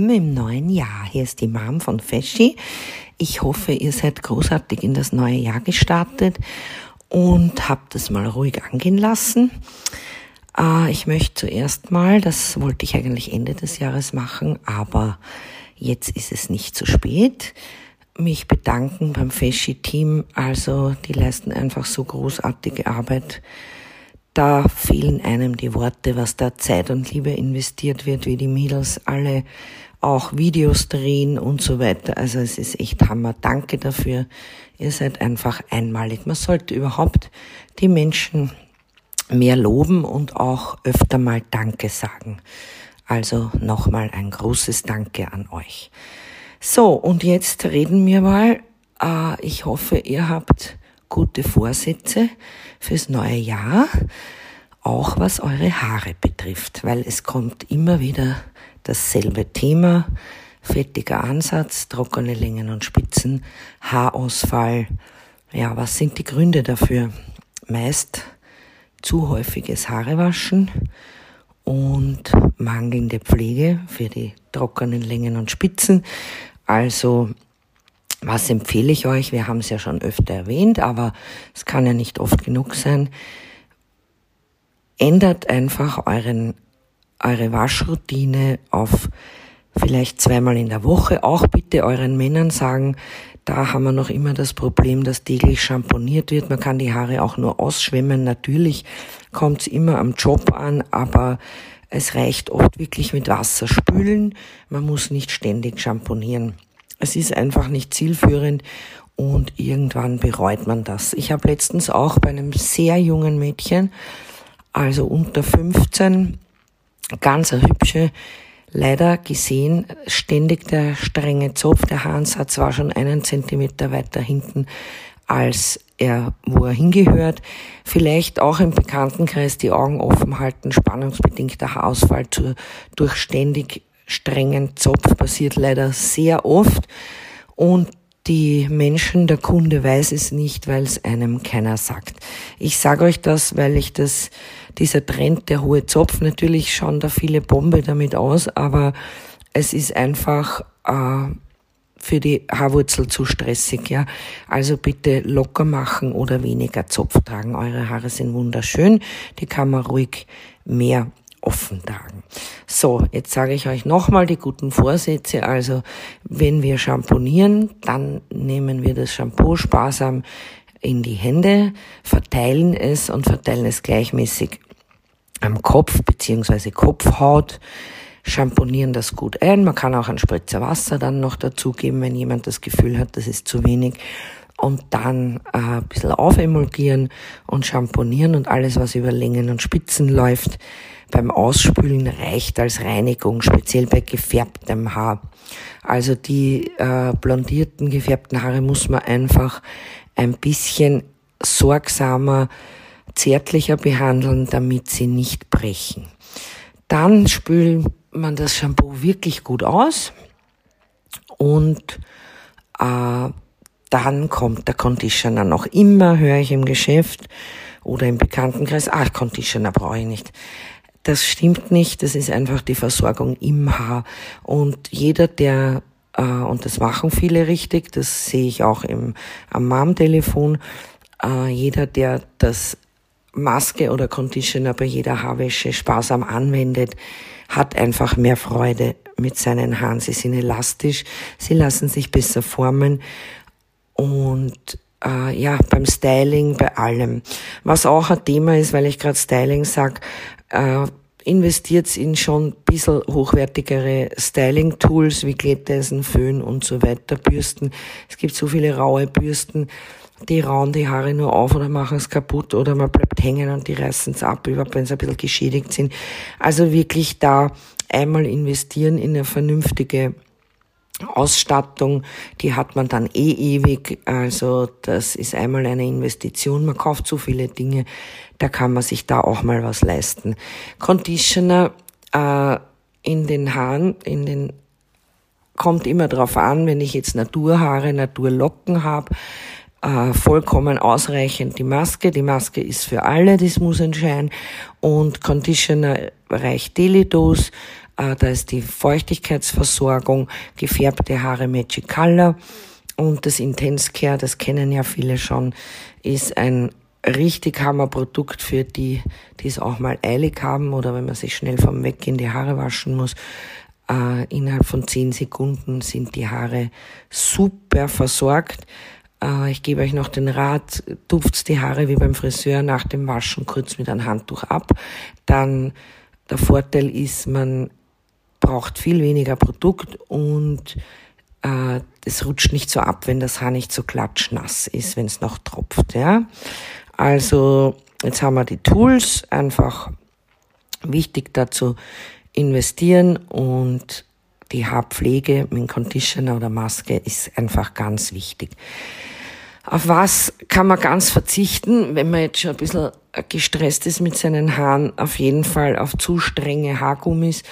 Leben im neuen Jahr. Hier ist die Mom von Feschi. Ich hoffe, ihr seid großartig in das neue Jahr gestartet und habt es mal ruhig angehen lassen. Äh, ich möchte zuerst mal, das wollte ich eigentlich Ende des Jahres machen, aber jetzt ist es nicht zu spät, mich bedanken beim Feschi-Team. Also die leisten einfach so großartige Arbeit da fehlen einem die Worte, was da Zeit und Liebe investiert wird, wie die Mädels alle auch Videos drehen und so weiter. Also es ist echt Hammer. Danke dafür. Ihr seid einfach einmalig. Man sollte überhaupt die Menschen mehr loben und auch öfter mal Danke sagen. Also nochmal ein großes Danke an euch. So, und jetzt reden wir mal. Äh, ich hoffe, ihr habt gute Vorsätze fürs neue Jahr, auch was eure Haare betrifft, weil es kommt immer wieder dasselbe Thema, fettiger Ansatz, trockene Längen und Spitzen, Haarausfall. Ja, was sind die Gründe dafür? Meist zu häufiges Haarewaschen und mangelnde Pflege für die trockenen Längen und Spitzen. Also was empfehle ich euch? Wir haben es ja schon öfter erwähnt, aber es kann ja nicht oft genug sein. Ändert einfach euren, eure Waschroutine auf vielleicht zweimal in der Woche. Auch bitte euren Männern sagen, da haben wir noch immer das Problem, dass täglich schamponiert wird. Man kann die Haare auch nur ausschwemmen. Natürlich kommt es immer am Job an, aber es reicht oft wirklich mit Wasser spülen. Man muss nicht ständig schamponieren. Es ist einfach nicht zielführend und irgendwann bereut man das. Ich habe letztens auch bei einem sehr jungen Mädchen, also unter 15, ganz hübsche, leider gesehen, ständig der strenge Zopf. Der Haarsatz war schon einen Zentimeter weiter hinten, als er, wo er hingehört. Vielleicht auch im Bekanntenkreis die Augen offen halten, spannungsbedingter Haarausfall zu, durch ständig strengen Zopf passiert leider sehr oft und die Menschen, der Kunde weiß es nicht, weil es einem keiner sagt. Ich sage euch das, weil ich das, dieser Trend, der hohe Zopf, natürlich schauen da viele Bombe damit aus, aber es ist einfach äh, für die Haarwurzel zu stressig, ja. Also bitte locker machen oder weniger Zopf tragen. Eure Haare sind wunderschön, die kann man ruhig mehr offen tragen. So, jetzt sage ich euch nochmal die guten Vorsätze. Also, wenn wir schamponieren, dann nehmen wir das Shampoo sparsam in die Hände, verteilen es und verteilen es gleichmäßig am Kopf beziehungsweise Kopfhaut, schamponieren das gut ein. Man kann auch einen Spritzer Wasser dann noch dazugeben, wenn jemand das Gefühl hat, das ist zu wenig und dann äh, ein bisschen aufemulgieren und schamponieren und alles, was über Längen und Spitzen läuft, beim Ausspülen reicht als Reinigung, speziell bei gefärbtem Haar. Also die äh, blondierten, gefärbten Haare muss man einfach ein bisschen sorgsamer, zärtlicher behandeln, damit sie nicht brechen. Dann spült man das Shampoo wirklich gut aus und äh, dann kommt der Conditioner noch immer, höre ich im Geschäft oder im Bekanntenkreis, ah, Conditioner brauche ich nicht. Das stimmt nicht, das ist einfach die Versorgung im Haar. Und jeder, der, äh, und das machen viele richtig, das sehe ich auch im, am Mom-Telefon, äh, jeder, der das Maske oder Conditioner bei jeder Haarwäsche sparsam anwendet, hat einfach mehr Freude mit seinen Haaren. Sie sind elastisch, sie lassen sich besser formen und äh, ja, beim Styling, bei allem. Was auch ein Thema ist, weil ich gerade Styling sag, äh, investiert in schon ein bisschen hochwertigere Styling-Tools wie Glätteisen, Föhn und so weiter, Bürsten. Es gibt so viele raue Bürsten, die rauen die Haare nur auf oder machen es kaputt oder man bleibt hängen und die reißen es ab, überhaupt wenn sie ein bisschen geschädigt sind. Also wirklich da einmal investieren in eine vernünftige Ausstattung, die hat man dann eh ewig. Also das ist einmal eine Investition. Man kauft so viele Dinge, da kann man sich da auch mal was leisten. Conditioner äh, in den Haaren, in den kommt immer drauf an, wenn ich jetzt Naturhaare, Naturlocken habe, äh, vollkommen ausreichend die Maske. Die Maske ist für alle, das muss entscheiden. Und Conditioner reicht Daily Dose Äh, da ist die Feuchtigkeitsversorgung, gefärbte Haare Magic Color und das Intense Care, das kennen ja viele schon, ist ein richtig Hammerprodukt für die, die es auch mal eilig haben oder wenn man sich schnell vom Weggehen die Haare waschen muss. Äh, innerhalb von zehn Sekunden sind die Haare super versorgt. Äh, ich gebe euch noch den Rat, tupft die Haare wie beim Friseur nach dem Waschen kurz mit einem Handtuch ab. Dann der Vorteil ist, man braucht viel weniger Produkt und äh, es rutscht nicht so ab, wenn das Haar nicht so klatschnass ist, wenn es noch tropft. Ja? Also jetzt haben wir die Tools, einfach wichtig dazu investieren und die Haarpflege mit Conditioner oder Maske ist einfach ganz wichtig. Auf was kann man ganz verzichten, wenn man jetzt schon ein bisschen gestresst ist mit seinen Haaren? Auf jeden Fall auf zu strenge Haargummis,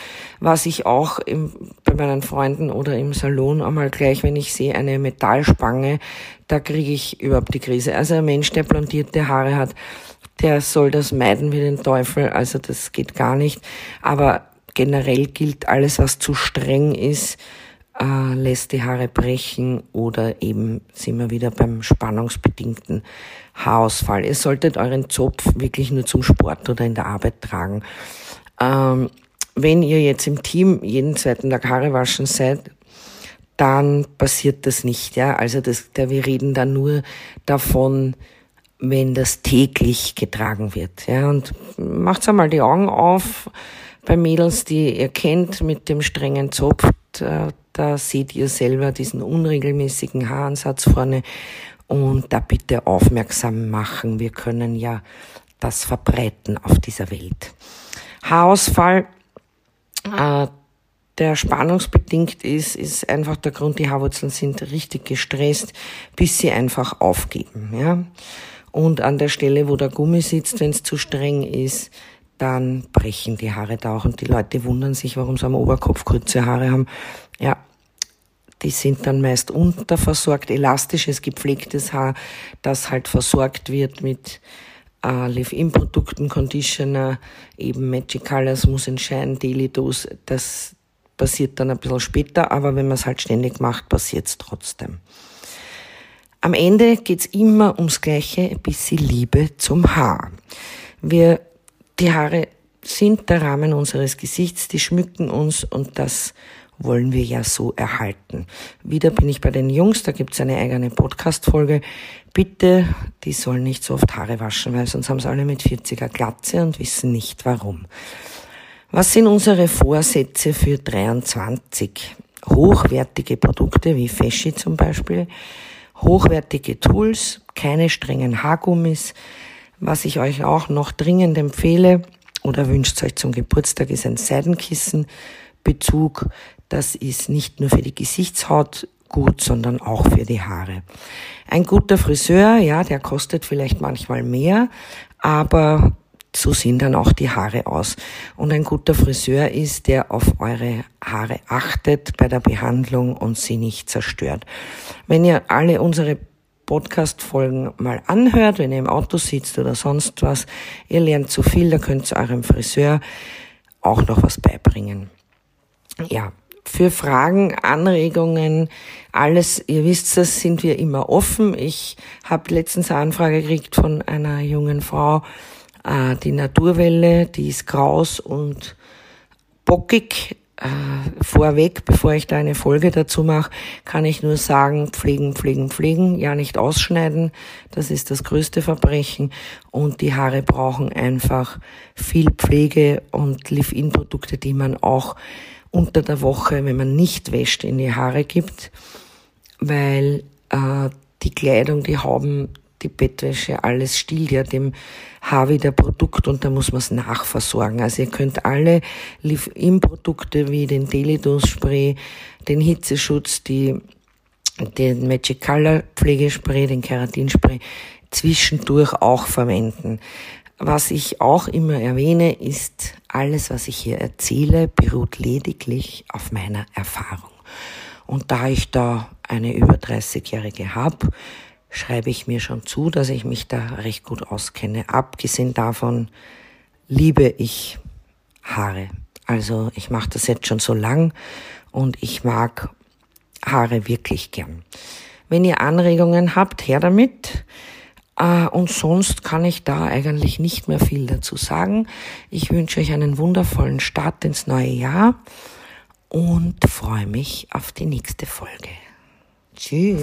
was ich auch im, bei meinen Freunden oder im Salon einmal gleich, wenn ich sehe eine Metallspange, da kriege ich überhaupt die Krise. Also ein Mensch, der blondierte Haare hat, der soll das meiden wie den Teufel. Also das geht gar nicht. Aber generell gilt alles, was zu streng ist, äh, lässt die Haare brechen oder eben sind wir wieder beim spannungsbedingten Haarausfall. Ihr solltet euren Zopf wirklich nur zum Sport oder in der Arbeit tragen. Ähm, wenn ihr jetzt im Team jeden zweiten Tag Haare waschen seid, dann passiert das nicht. Ja? Also das, da, wir reden da nur davon, wenn das täglich getragen wird. Ja? Und macht einmal die Augen auf bei Mädels, die ihr kennt mit dem strengen Zopf. Da, da seht ihr selber diesen unregelmäßigen Haaransatz vorne und da bitte aufmerksam machen. Wir können ja das verbreiten auf dieser Welt. Haarausfall, äh, der spannungsbedingt ist, ist einfach der Grund, die Haarwurzeln sind richtig gestresst, bis sie einfach aufgeben. Ja? Und an der Stelle, wo der Gummi sitzt, wenn es zu streng ist, dann brechen die Haare da auch. Und die Leute wundern sich, warum sie am Oberkopf kurze Haare haben. Ja, die sind dann meist unterversorgt. Elastisches, gepflegtes Haar, das halt versorgt wird mit äh, Live-In-Produkten, Conditioner, eben Magic Colors, muss entscheiden, Daily Dose, das passiert dann ein bisschen später, aber wenn man es halt ständig macht, passiert es trotzdem. Am Ende geht's immer ums Gleiche, ein bisschen Liebe zum Haar. Wir, die Haare sind der Rahmen unseres Gesichts, die schmücken uns und das wollen wir ja so erhalten. Wieder bin ich bei den Jungs, da gibt's eine eigene Podcast-Folge. Bitte, die sollen nicht so oft Haare waschen, weil sonst haben sie alle mit 40er Glatze und wissen nicht warum. Was sind unsere Vorsätze für 23? Hochwertige Produkte wie Feschi zum Beispiel, hochwertige Tools, keine strengen Haargummis. Was ich euch auch noch dringend empfehle oder wünscht euch zum Geburtstag ist ein Seidenkissenbezug. Das ist nicht nur für die Gesichtshaut gut, sondern auch für die Haare. Ein guter Friseur, ja, der kostet vielleicht manchmal mehr, aber so sehen dann auch die Haare aus. Und ein guter Friseur ist, der auf eure Haare achtet bei der Behandlung und sie nicht zerstört. Wenn ihr alle unsere Podcast-Folgen mal anhört, wenn ihr im Auto sitzt oder sonst was, ihr lernt zu viel, da könnt ihr eurem Friseur auch noch was beibringen. Ja, für Fragen, Anregungen, alles, ihr wisst das, sind wir immer offen. Ich habe letztens eine Anfrage gekriegt von einer jungen Frau, äh, die Naturwelle, die ist kraus und bockig. Äh, vorweg, bevor ich da eine Folge dazu mache, kann ich nur sagen, pflegen, pflegen, pflegen, ja nicht ausschneiden, das ist das größte Verbrechen. Und die Haare brauchen einfach viel Pflege und Live-In-Produkte, die man auch unter der Woche, wenn man nicht wäscht, in die Haare gibt, weil äh, die Kleidung, die Hauben, die Bettwäsche, alles stillt ja dem Haar wieder Produkt und da muss man es nachversorgen. Also ihr könnt alle Live-In-Produkte wie den Daily Dose Spray, den Hitzeschutz, die, den Magic Color Pflegespray, den Keratinspray zwischendurch auch verwenden. Was ich auch immer erwähne, ist, alles, was ich hier erzähle, beruht lediglich auf meiner Erfahrung. Und da ich da eine über 30-Jährige habe, schreibe ich mir schon zu, dass ich mich da recht gut auskenne. Abgesehen davon liebe ich Haare. Also ich mache das jetzt schon so lang und ich mag Haare wirklich gern. Wenn ihr Anregungen habt, her damit. Äh, und sonst kann ich da eigentlich nicht mehr viel dazu sagen. Ich wünsche euch einen wundervollen Start ins neue Jahr und freue mich auf die nächste Folge. Tschüss.